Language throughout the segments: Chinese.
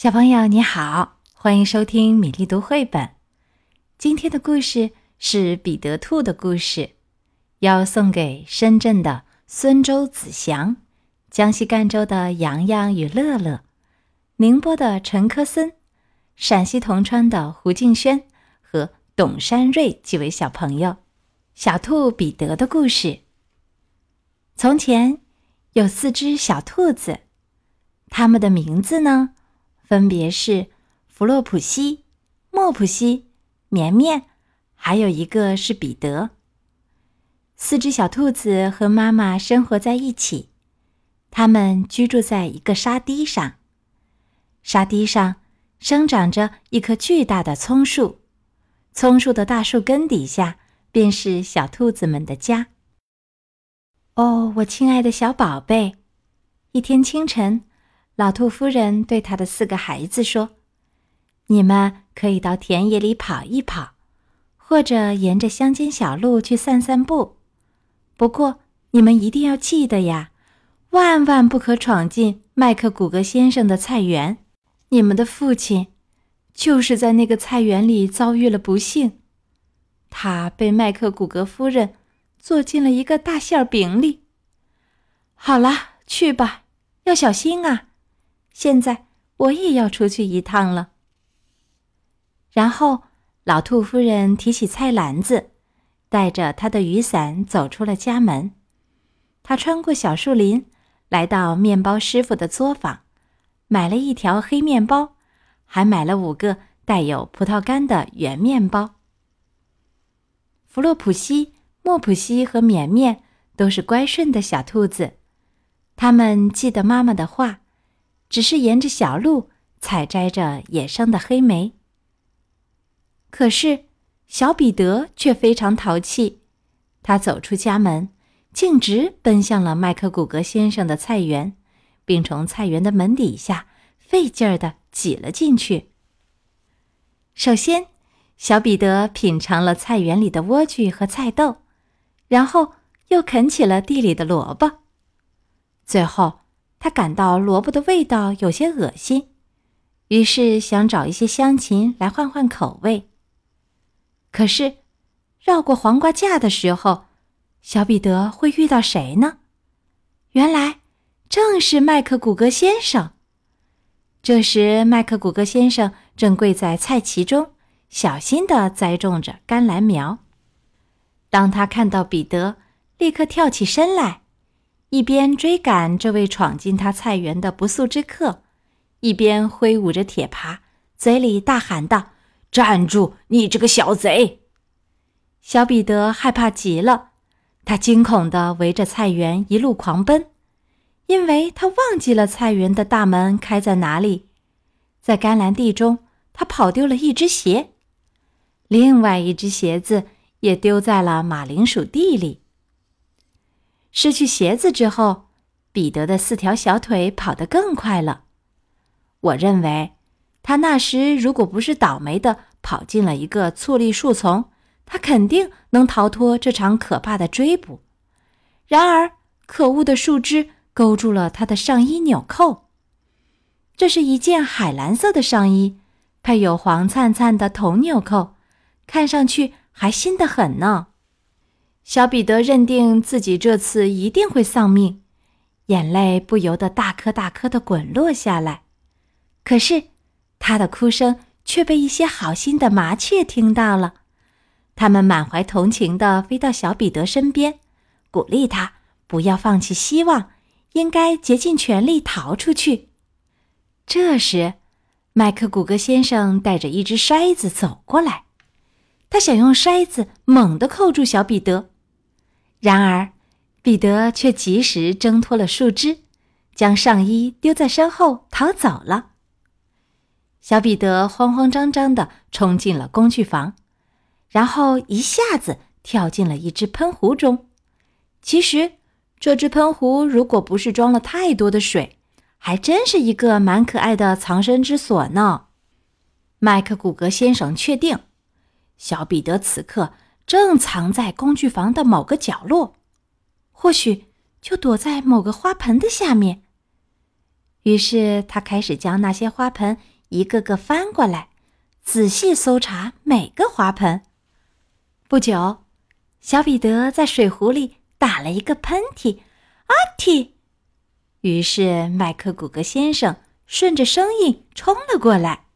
小朋友你好，欢迎收听米粒读绘本。今天的故事是彼得兔的故事，要送给深圳的孙周子祥、江西赣州的洋洋与乐乐、宁波的陈科森、陕西铜川的胡静轩和董山瑞几位小朋友。小兔彼得的故事。从前有四只小兔子，它们的名字呢？分别是弗洛普西、莫普西、绵绵，还有一个是彼得。四只小兔子和妈妈生活在一起，它们居住在一个沙堤上。沙堤上生长着一棵巨大的葱树，葱树的大树根底下便是小兔子们的家。哦，我亲爱的小宝贝！一天清晨。老兔夫人对她的四个孩子说：“你们可以到田野里跑一跑，或者沿着乡间小路去散散步。不过，你们一定要记得呀，万万不可闯进麦克古格先生的菜园。你们的父亲就是在那个菜园里遭遇了不幸，他被麦克古格夫人做进了一个大馅饼里。好了，去吧，要小心啊！”现在我也要出去一趟了。然后，老兔夫人提起菜篮子，带着她的雨伞走出了家门。她穿过小树林，来到面包师傅的作坊，买了一条黑面包，还买了五个带有葡萄干的圆面包。弗洛普西、莫普西和绵绵都是乖顺的小兔子，他们记得妈妈的话。只是沿着小路采摘着野生的黑莓。可是，小彼得却非常淘气，他走出家门，径直奔向了麦克古格先生的菜园，并从菜园的门底下费劲儿的挤了进去。首先，小彼得品尝了菜园里的莴苣和菜豆，然后又啃起了地里的萝卜，最后。他感到萝卜的味道有些恶心，于是想找一些香芹来换换口味。可是，绕过黄瓜架的时候，小彼得会遇到谁呢？原来正是麦克古格先生。这时，麦克古格先生正跪在菜畦中，小心地栽种着甘蓝苗。当他看到彼得，立刻跳起身来。一边追赶这位闯进他菜园的不速之客，一边挥舞着铁耙，嘴里大喊道：“站住，你这个小贼！”小彼得害怕极了，他惊恐地围着菜园一路狂奔，因为他忘记了菜园的大门开在哪里。在甘蓝地中，他跑丢了一只鞋，另外一只鞋子也丢在了马铃薯地里。失去鞋子之后，彼得的四条小腿跑得更快了。我认为，他那时如果不是倒霉的跑进了一个醋栗树丛，他肯定能逃脱这场可怕的追捕。然而，可恶的树枝勾住了他的上衣纽扣。这是一件海蓝色的上衣，配有黄灿灿的铜纽扣，看上去还新得很呢。小彼得认定自己这次一定会丧命，眼泪不由得大颗大颗的滚落下来。可是，他的哭声却被一些好心的麻雀听到了，他们满怀同情地飞到小彼得身边，鼓励他不要放弃希望，应该竭尽全力逃出去。这时，麦克古格先生带着一只筛子走过来，他想用筛子猛地扣住小彼得。然而，彼得却及时挣脱了树枝，将上衣丢在身后逃走了。小彼得慌慌张张地冲进了工具房，然后一下子跳进了一只喷壶中。其实，这只喷壶如果不是装了太多的水，还真是一个蛮可爱的藏身之所呢。麦克古格先生确定，小彼得此刻。正藏在工具房的某个角落，或许就躲在某个花盆的下面。于是他开始将那些花盆一个个翻过来，仔细搜查每个花盆。不久，小彼得在水壶里打了一个喷嚏，啊嚏！于是麦克古格先生顺着声音冲了过来。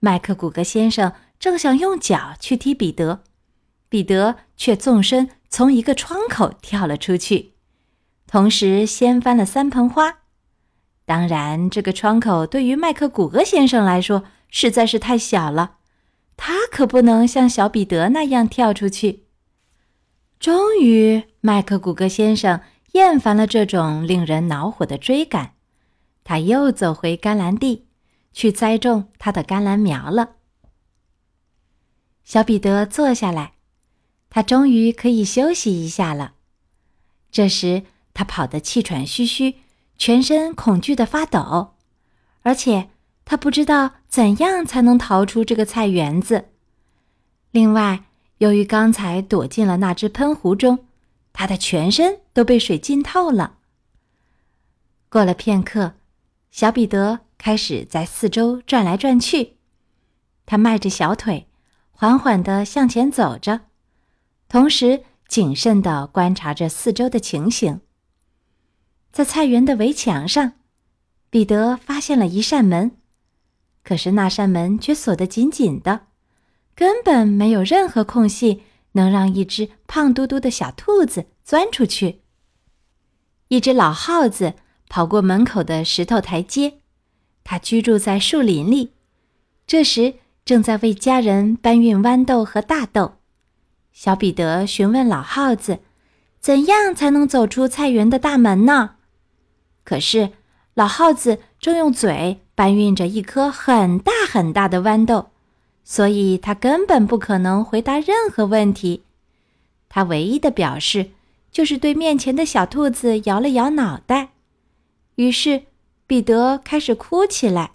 麦克古格先生正想用脚去踢彼得，彼得却纵身从一个窗口跳了出去，同时掀翻了三盆花。当然，这个窗口对于麦克古格先生来说实在是太小了，他可不能像小彼得那样跳出去。终于，麦克古格先生厌烦了这种令人恼火的追赶，他又走回甘蓝地，去栽种他的甘蓝苗了。小彼得坐下来，他终于可以休息一下了。这时，他跑得气喘吁吁。全身恐惧的发抖，而且他不知道怎样才能逃出这个菜园子。另外，由于刚才躲进了那只喷壶中，他的全身都被水浸透了。过了片刻，小彼得开始在四周转来转去，他迈着小腿，缓缓地向前走着，同时谨慎地观察着四周的情形。在菜园的围墙上，彼得发现了一扇门，可是那扇门却锁得紧紧的，根本没有任何空隙能让一只胖嘟嘟的小兔子钻出去。一只老耗子跑过门口的石头台阶，它居住在树林里，这时正在为家人搬运豌豆和大豆。小彼得询问老耗子：“怎样才能走出菜园的大门呢？”可是，老耗子正用嘴搬运着一颗很大很大的豌豆，所以他根本不可能回答任何问题。他唯一的表示就是对面前的小兔子摇了摇脑袋。于是，彼得开始哭起来。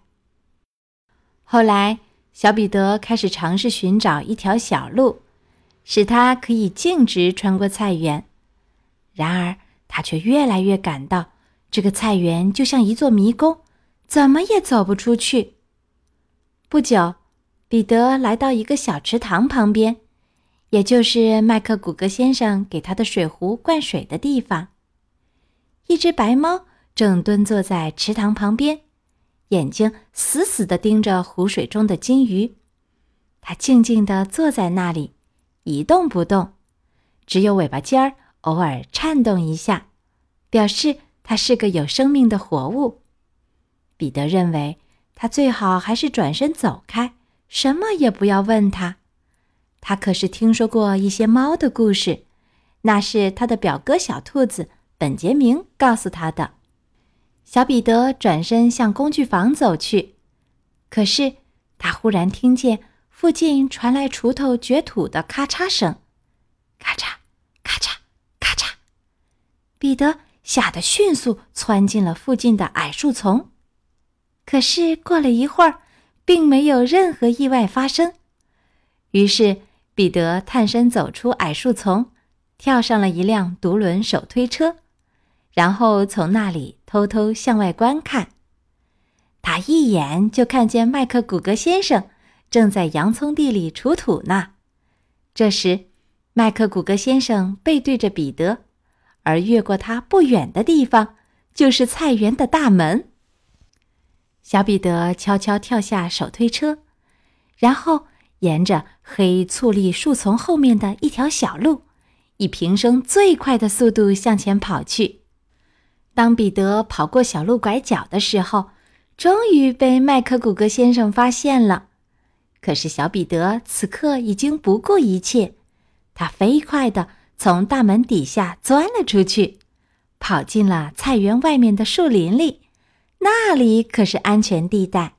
后来，小彼得开始尝试寻找一条小路，使他可以径直穿过菜园。然而，他却越来越感到。这个菜园就像一座迷宫，怎么也走不出去。不久，彼得来到一个小池塘旁边，也就是麦克古格先生给他的水壶灌水的地方。一只白猫正蹲坐在池塘旁边，眼睛死死地盯着湖水中的金鱼。它静静地坐在那里，一动不动，只有尾巴尖儿偶尔颤动一下，表示。它是个有生命的活物，彼得认为他最好还是转身走开，什么也不要问他。他可是听说过一些猫的故事，那是他的表哥小兔子本杰明告诉他的。小彼得转身向工具房走去，可是他忽然听见附近传来锄头掘土的咔嚓声，咔嚓，咔嚓，咔嚓。彼得。吓得迅速窜进了附近的矮树丛，可是过了一会儿，并没有任何意外发生。于是彼得探身走出矮树丛，跳上了一辆独轮手推车，然后从那里偷偷向外观看。他一眼就看见麦克古格先生正在洋葱地里锄土呢。这时，麦克古格先生背对着彼得。而越过他不远的地方，就是菜园的大门。小彼得悄悄跳下手推车，然后沿着黑醋栗树丛后面的一条小路，以平生最快的速度向前跑去。当彼得跑过小路拐角的时候，终于被麦克古格先生发现了。可是小彼得此刻已经不顾一切，他飞快地。从大门底下钻了出去，跑进了菜园外面的树林里，那里可是安全地带。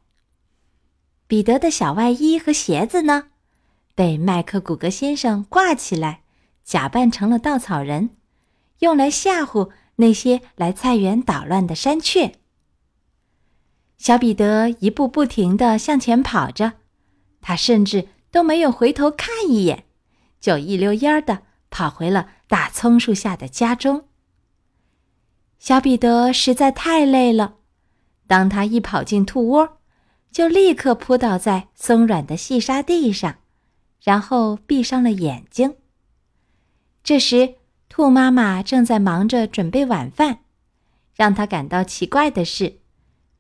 彼得的小外衣和鞋子呢，被麦克古格先生挂起来，假扮成了稻草人，用来吓唬那些来菜园捣乱的山雀。小彼得一步不停地向前跑着，他甚至都没有回头看一眼，就一溜烟儿的。跑回了大葱树下的家中。小彼得实在太累了，当他一跑进兔窝，就立刻扑倒在松软的细沙地上，然后闭上了眼睛。这时，兔妈妈正在忙着准备晚饭。让他感到奇怪的是，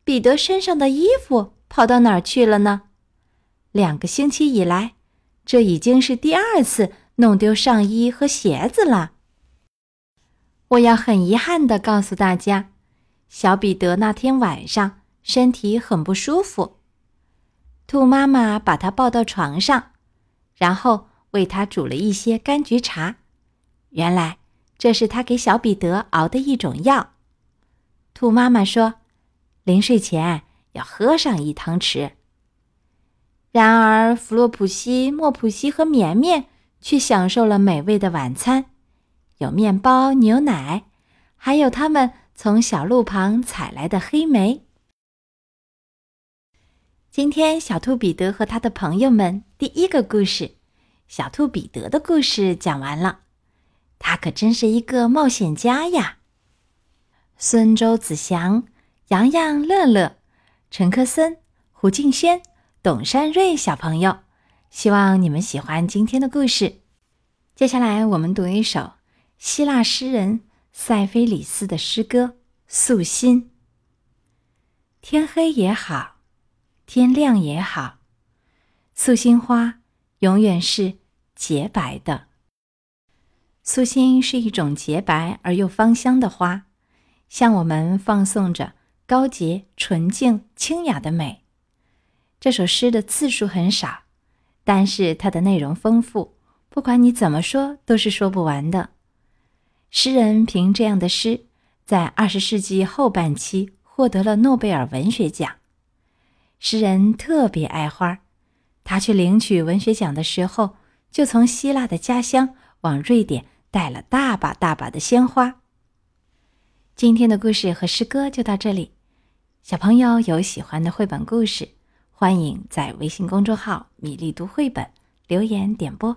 彼得身上的衣服跑到哪儿去了呢？两个星期以来，这已经是第二次弄丢上衣和鞋子了。我要很遗憾地告诉大家，小彼得那天晚上身体很不舒服。兔妈妈把他抱到床上，然后为他煮了一些柑橘茶。原来这是他给小彼得熬的一种药。兔妈妈说：“临睡前要喝上一汤匙。”然而，弗洛普西、莫普西和绵绵却享受了美味的晚餐，有面包、牛奶，还有他们从小路旁采来的黑莓。今天，小兔彼得和他的朋友们第一个故事《小兔彼得的故事》讲完了。他可真是一个冒险家呀！孙周子祥、洋洋、乐乐、陈克森、胡敬轩、董山瑞小朋友，希望你们喜欢今天的故事。接下来，我们读一首希腊诗人塞菲里斯的诗歌《素心》。天黑也好，天亮也好，素心花永远是洁白的。素心是一种洁白而又芳香的花。向我们放送着高洁、纯净、清雅的美。这首诗的字数很少，但是它的内容丰富，不管你怎么说都是说不完的。诗人凭这样的诗，在二十世纪后半期获得了诺贝尔文学奖。诗人特别爱花，他去领取文学奖的时候，就从希腊的家乡往瑞典带了大把大把的鲜花。今天的故事和诗歌就到这里，小朋友有喜欢的绘本故事，欢迎在微信公众号“米粒读绘本”留言点播。